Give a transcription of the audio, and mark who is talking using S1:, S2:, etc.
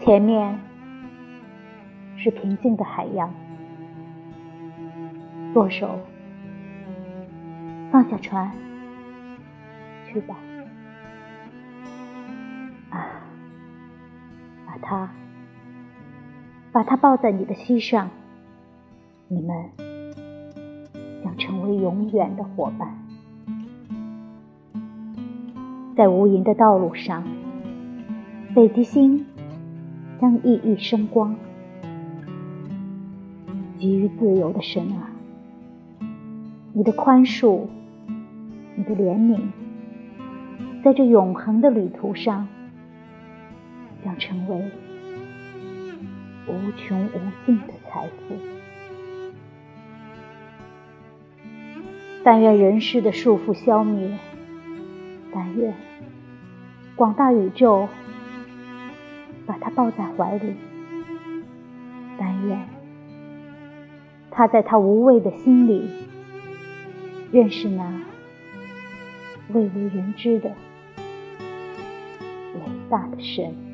S1: 前面是平静的海洋，舵手。放下船，去吧，啊，把他，把他抱在你的膝上，你们将成为永远的伙伴，在无垠的道路上，北极星。将熠熠生光，给予自由的神啊！你的宽恕，你的怜悯，在这永恒的旅途上，将成为无穷无尽的财富。但愿人世的束缚消灭，但愿广大宇宙。把他抱在怀里，但愿他在他无畏的心里认识那未为人知的伟大的神。